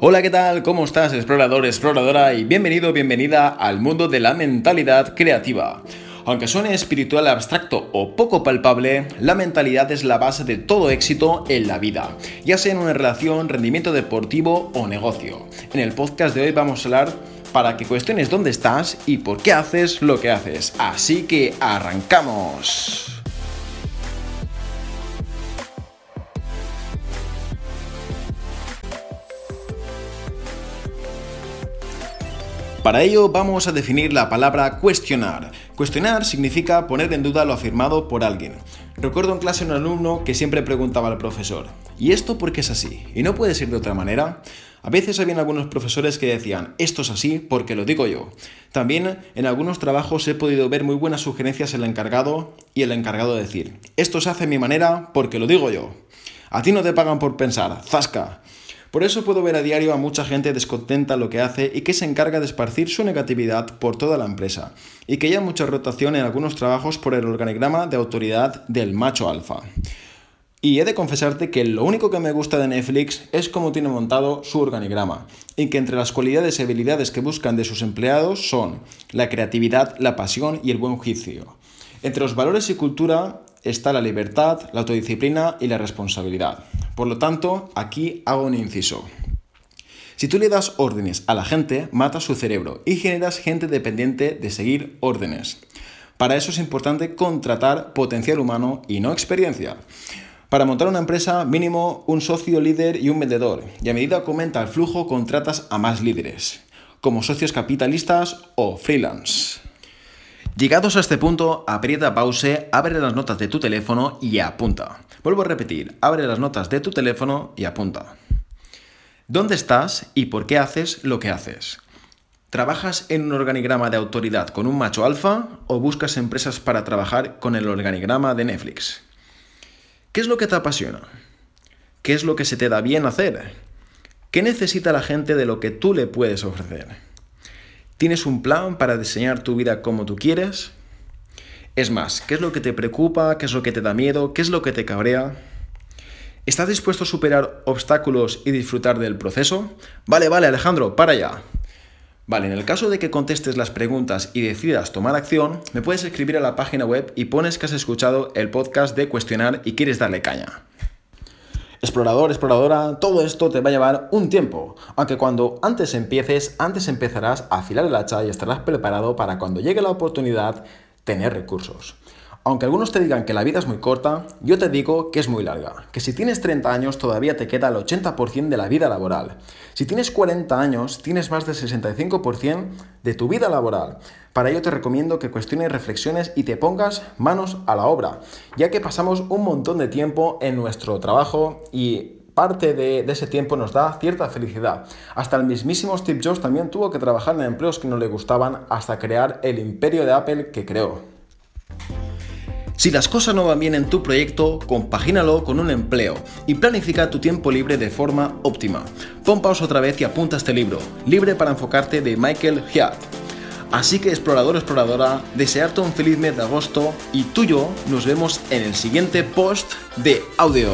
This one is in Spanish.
Hola, ¿qué tal? ¿Cómo estás, explorador, exploradora? Y bienvenido, bienvenida al mundo de la mentalidad creativa. Aunque suene espiritual abstracto o poco palpable, la mentalidad es la base de todo éxito en la vida, ya sea en una relación, rendimiento deportivo o negocio. En el podcast de hoy vamos a hablar para que cuestiones dónde estás y por qué haces lo que haces. Así que arrancamos. Para ello vamos a definir la palabra cuestionar. Cuestionar significa poner en duda lo afirmado por alguien. Recuerdo en clase un alumno que siempre preguntaba al profesor, ¿y esto por qué es así? ¿Y no puede ser de otra manera? A veces habían algunos profesores que decían, esto es así porque lo digo yo. También en algunos trabajos he podido ver muy buenas sugerencias el encargado y el encargado decir, esto se hace a mi manera porque lo digo yo. A ti no te pagan por pensar, zasca. Por eso puedo ver a diario a mucha gente descontenta lo que hace y que se encarga de esparcir su negatividad por toda la empresa, y que haya mucha rotación en algunos trabajos por el organigrama de autoridad del macho alfa. Y he de confesarte que lo único que me gusta de Netflix es cómo tiene montado su organigrama, y que entre las cualidades y habilidades que buscan de sus empleados son la creatividad, la pasión y el buen juicio. Entre los valores y cultura está la libertad, la autodisciplina y la responsabilidad. Por lo tanto, aquí hago un inciso. Si tú le das órdenes a la gente, matas su cerebro y generas gente dependiente de seguir órdenes. Para eso es importante contratar potencial humano y no experiencia. Para montar una empresa, mínimo un socio líder y un vendedor. Y a medida que aumenta el flujo, contratas a más líderes, como socios capitalistas o freelance. Llegados a este punto, aprieta pause, abre las notas de tu teléfono y apunta. Vuelvo a repetir, abre las notas de tu teléfono y apunta. ¿Dónde estás y por qué haces lo que haces? ¿Trabajas en un organigrama de autoridad con un macho alfa o buscas empresas para trabajar con el organigrama de Netflix? ¿Qué es lo que te apasiona? ¿Qué es lo que se te da bien hacer? ¿Qué necesita la gente de lo que tú le puedes ofrecer? ¿Tienes un plan para diseñar tu vida como tú quieres? Es más, ¿qué es lo que te preocupa? ¿Qué es lo que te da miedo? ¿Qué es lo que te cabrea? ¿Estás dispuesto a superar obstáculos y disfrutar del proceso? Vale, vale, Alejandro, para ya. Vale, en el caso de que contestes las preguntas y decidas tomar acción, me puedes escribir a la página web y pones que has escuchado el podcast de cuestionar y quieres darle caña. Explorador, exploradora, todo esto te va a llevar un tiempo, aunque cuando antes empieces, antes empezarás a afilar el hacha y estarás preparado para cuando llegue la oportunidad tener recursos. Aunque algunos te digan que la vida es muy corta, yo te digo que es muy larga, que si tienes 30 años todavía te queda el 80% de la vida laboral. Si tienes 40 años, tienes más del 65% de tu vida laboral. Para ello te recomiendo que cuestiones, reflexiones y te pongas manos a la obra, ya que pasamos un montón de tiempo en nuestro trabajo y parte de, ese tiempo nos da cierta felicidad. Hasta el mismísimo Steve Jobs también tuvo que trabajar en empleos que no le gustaban hasta crear el imperio de Apple que creó. Si las cosas no van bien en tu proyecto, compagínalo con un empleo y planifica tu tiempo libre de forma óptima. Pon pausa otra vez y apunta este libro, Libre para enfocarte de Michael Hyatt. Así que explorador, exploradora, desearte un feliz mes de agosto y tú y yo nos vemos en el siguiente post de audio.